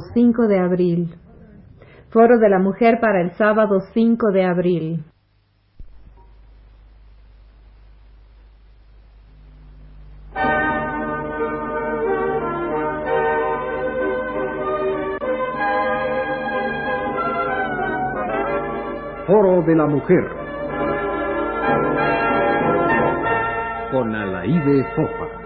5 de abril. Foro de la Mujer para el sábado 5 de abril. Foro de la Mujer. Con Alaide Fofa.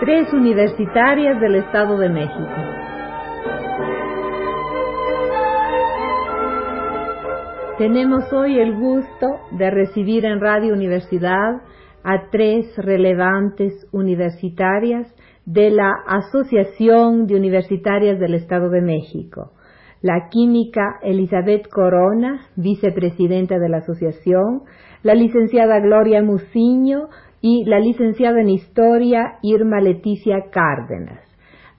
Tres universitarias del Estado de México. Tenemos hoy el gusto de recibir en Radio Universidad a tres relevantes universitarias de la Asociación de Universitarias del Estado de México. La química Elizabeth Corona, vicepresidenta de la asociación, la licenciada Gloria Muciño y la licenciada en Historia Irma Leticia Cárdenas.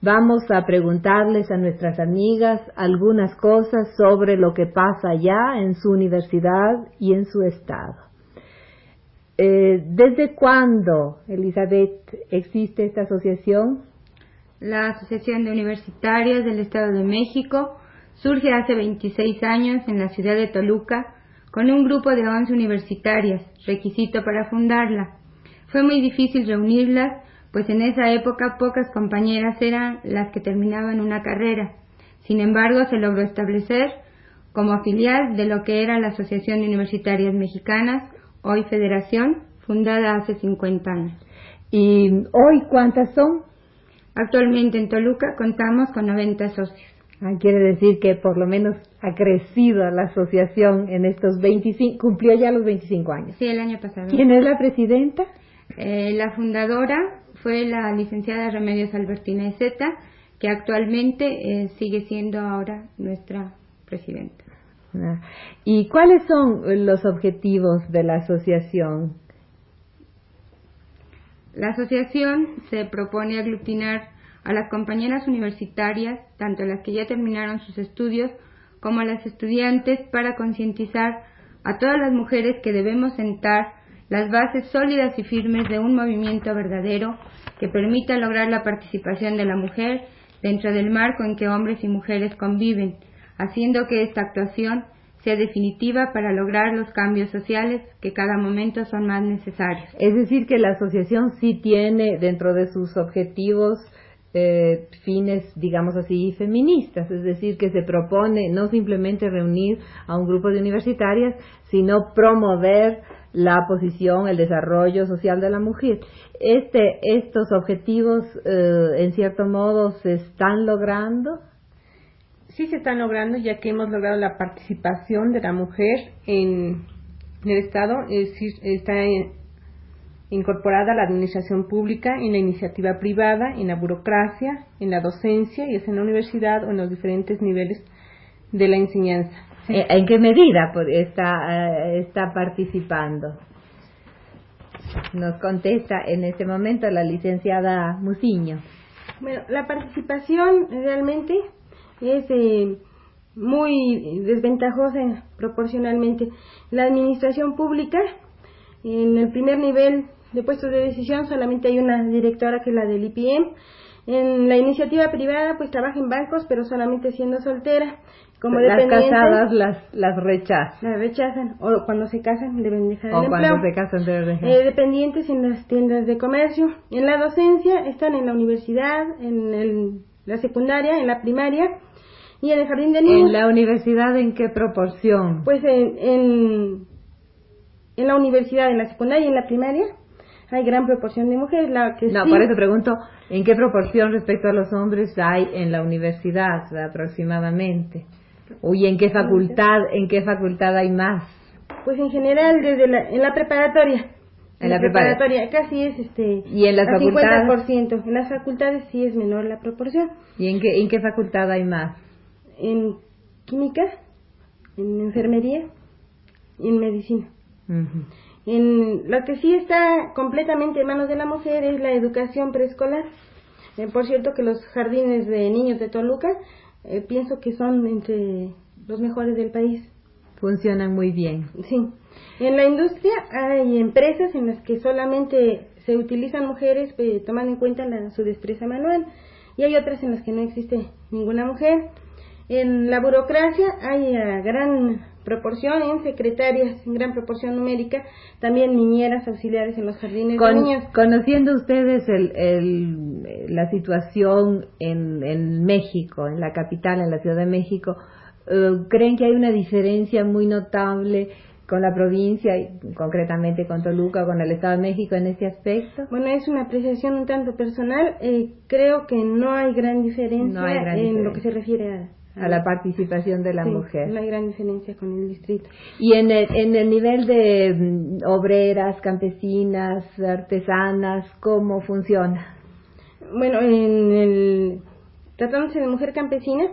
Vamos a preguntarles a nuestras amigas algunas cosas sobre lo que pasa allá en su universidad y en su estado. Eh, ¿Desde cuándo, Elizabeth, existe esta asociación? La Asociación de Universitarias del Estado de México surge hace 26 años en la ciudad de Toluca con un grupo de 11 universitarias, requisito para fundarla. Fue muy difícil reunirlas, pues en esa época pocas compañeras eran las que terminaban una carrera. Sin embargo, se logró establecer como filial de lo que era la Asociación de Universitarias Mexicanas hoy Federación, fundada hace 50 años. ¿Y hoy cuántas son? Actualmente en Toluca contamos con 90 socios. Ah, quiere decir que por lo menos ha crecido la asociación en estos 25, cumplió ya los 25 años. Sí, el año pasado. ¿Quién es la presidenta? Eh, la fundadora fue la licenciada Remedios Albertina Ezeta, que actualmente eh, sigue siendo ahora nuestra presidenta. ¿Y cuáles son los objetivos de la asociación? La asociación se propone aglutinar a las compañeras universitarias, tanto las que ya terminaron sus estudios como a las estudiantes, para concientizar a todas las mujeres que debemos sentar las bases sólidas y firmes de un movimiento verdadero que permita lograr la participación de la mujer dentro del marco en que hombres y mujeres conviven, haciendo que esta actuación sea definitiva para lograr los cambios sociales que cada momento son más necesarios. Es decir, que la asociación sí tiene dentro de sus objetivos eh, fines, digamos así, feministas, es decir, que se propone no simplemente reunir a un grupo de universitarias, sino promover la posición, el desarrollo social de la mujer. Este, estos objetivos, eh, en cierto modo, se están logrando sí se están logrando ya que hemos logrado la participación de la mujer en, el Estado, es está incorporada a la administración pública, en la iniciativa privada, en la burocracia, en la docencia, y es en la universidad o en los diferentes niveles de la enseñanza. Eh, ¿En qué medida está, eh, está participando? Nos contesta en este momento la licenciada Musiño. Bueno, la participación realmente es eh, muy desventajosa proporcionalmente. La administración pública, en el primer nivel de puestos de decisión solamente hay una directora que es la del IPM. En la iniciativa privada pues trabaja en bancos pero solamente siendo soltera. Como las casadas las, las rechazan. Las rechazan. O cuando se casan deben dejar o el cuando se casan deben dejar. Eh, dependientes en las tiendas de comercio. En la docencia están en la universidad, en el, la secundaria, en la primaria y en el jardín de niños. ¿En la universidad en qué proporción? Pues en, en, en la universidad, en la secundaria y en la primaria hay gran proporción de mujeres. La que no, por eso pregunto, ¿en qué proporción respecto a los hombres hay en la universidad aproximadamente? ¿Y en qué facultad, en qué facultad hay más? Pues en general desde la, en la preparatoria. En, la, preparatoria. casi es este ¿Y en las facultades? 50%. En las facultades sí es menor la proporción. ¿Y en qué en qué facultad hay más? En química, en enfermería y en medicina. En lo que sí está completamente en manos de la mujer es la educación preescolar. Eh, por cierto que los jardines de niños de Toluca eh, pienso que son entre los mejores del país. Funcionan muy bien. Sí. En la industria hay empresas en las que solamente se utilizan mujeres eh, tomando en cuenta su destreza manual y hay otras en las que no existe ninguna mujer. En la burocracia hay a gran proporción en secretarias, en gran proporción numérica, también niñeras auxiliares en los jardines de niños. Conociendo ustedes el, el, la situación en, en México, en la capital, en la Ciudad de México, eh, ¿creen que hay una diferencia muy notable con la provincia y concretamente con Toluca con el Estado de México en este aspecto? Bueno, es una apreciación un tanto personal. Eh, creo que no hay gran diferencia en lo que se refiere a, la participación de la mujer. No hay gran diferencia con el distrito. Y en el, en el nivel de mm, obreras, campesinas, artesanas, ¿cómo funciona? Bueno, en el tratándose de mujer campesina,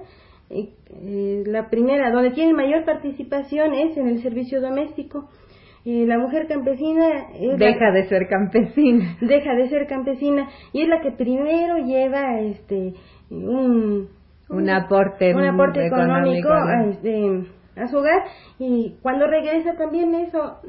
eh, la primera, donde tiene mayor participación es en el servicio doméstico. Eh, la mujer campesina deja de ser campesina deja de ser campesina y es la que primero lleva este un un, aporte un aporte económico, a, este, a su hogar. Y cuando regresa también eso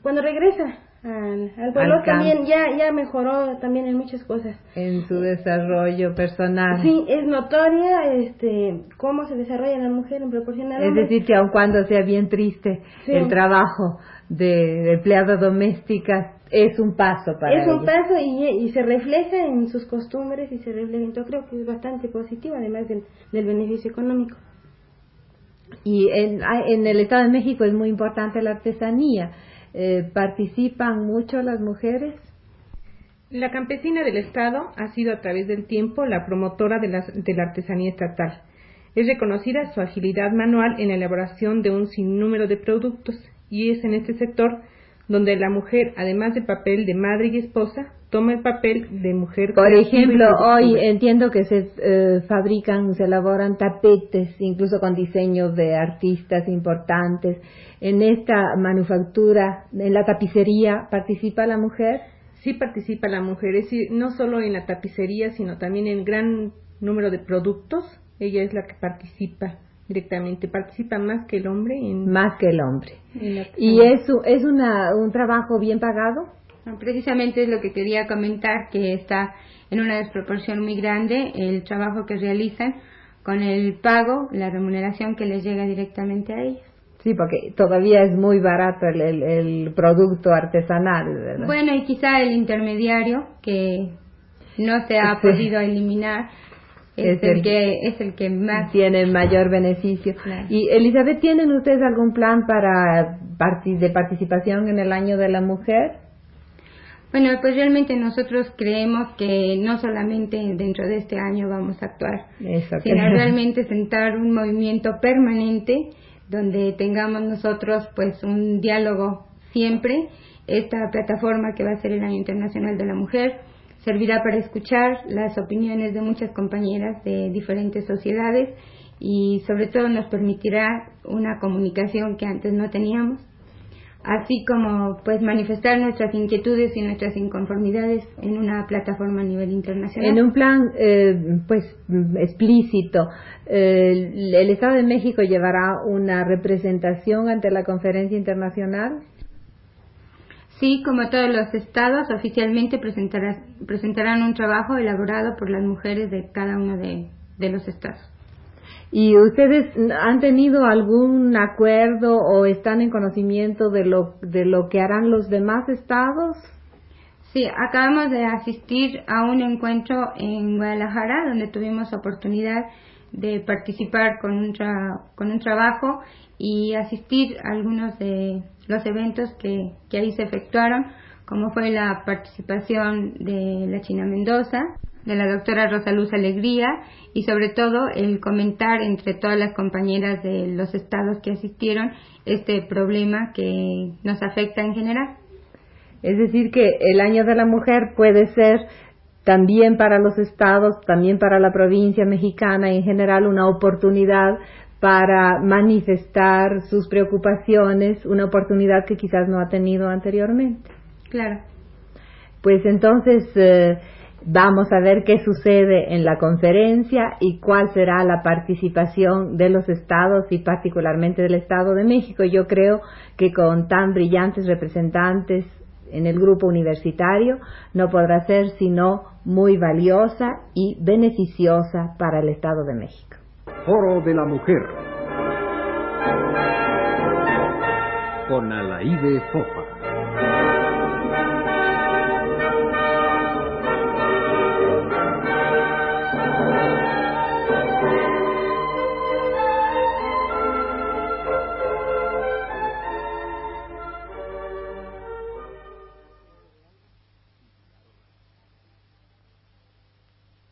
cuando regresa al, pueblo también ya ya mejoró también en muchas cosas. En su desarrollo personal. Sí es notoria este cómo se desarrolla la mujer en proporción al es decir que aun cuando sea bien triste el trabajo de, empleada doméstica es un paso para es un paso y, y, se refleja en sus costumbres y se refleja yo creo que es bastante positivo además del, del beneficio económico y en, en el Estado de México es muy importante la artesanía eh, ¿Participan mucho las mujeres? La campesina del Estado ha sido a través del tiempo la promotora de, de la artesanía estatal. Es reconocida su agilidad manual en la elaboración de un sinnúmero de productos y es en este sector donde la mujer, además del papel de madre y esposa, toma el papel de mujer. Por ejemplo, hoy entiendo que se eh, fabrican, se elaboran tapetes, incluso con diseños de artistas importantes. En esta manufactura, en la tapicería, ¿participa la mujer? Sí participa la mujer, es decir, no solo en la tapicería, sino también en gran número de productos. Ella es la que participa directamente, participa más que el hombre. En, más que el hombre. ¿Y eso es una, un trabajo bien pagado? precisamente es lo que quería comentar, que está en una desproporción muy grande el trabajo que realizan con el pago, la remuneración que les llega directamente a ellos. Sí, porque todavía es muy barato el, el, producto artesanal. Bueno, y quizá el intermediario que no se ha podido eliminar es, el, que es el que más tiene mayor beneficio. Y Elizabeth, ¿tienen ustedes algún plan para de participación en el año de la mujer? Bueno, pues realmente nosotros creemos que no solamente dentro de este año vamos a actuar, sino realmente sentar un movimiento permanente donde tengamos nosotros pues un diálogo siempre. Esta plataforma que va a ser el Año Internacional de la Mujer servirá para escuchar las opiniones de muchas compañeras de diferentes sociedades y sobre todo nos permitirá una comunicación que antes no teníamos, así como pues manifestar nuestras inquietudes y nuestras inconformidades en una plataforma a nivel internacional. En un plan eh, pues explícito, el Estado de México llevará una representación ante la conferencia internacional. Sí, como todos los estados, oficialmente presentarán un trabajo elaborado por las mujeres de cada uno de, los estados. ¿Y ustedes han tenido algún acuerdo o están en conocimiento de lo, de lo que harán los demás estados? Sí, acabamos de asistir a un encuentro en Guadalajara donde tuvimos oportunidad de participar con un, con un trabajo y asistir a algunos de los eventos que, que ahí se efectuaron, como fue la participación de la China Mendoza, de la doctora Rosa Luz Alegría y sobre todo el comentar entre todas las compañeras de los estados que asistieron este problema que nos afecta en general. Es decir, que el año de la mujer puede ser también para los estados, también para la provincia mexicana en general una oportunidad para manifestar sus preocupaciones, una oportunidad que quizás no ha tenido anteriormente. Claro. Pues entonces eh, vamos a ver qué sucede en la conferencia y cuál será la participación de los estados y particularmente del Estado de México. Yo creo que con tan brillantes representantes en el grupo universitario no podrá ser sino muy valiosa y beneficiosa para el Estado de México. Foro de la Mujer con Alaide Fofa.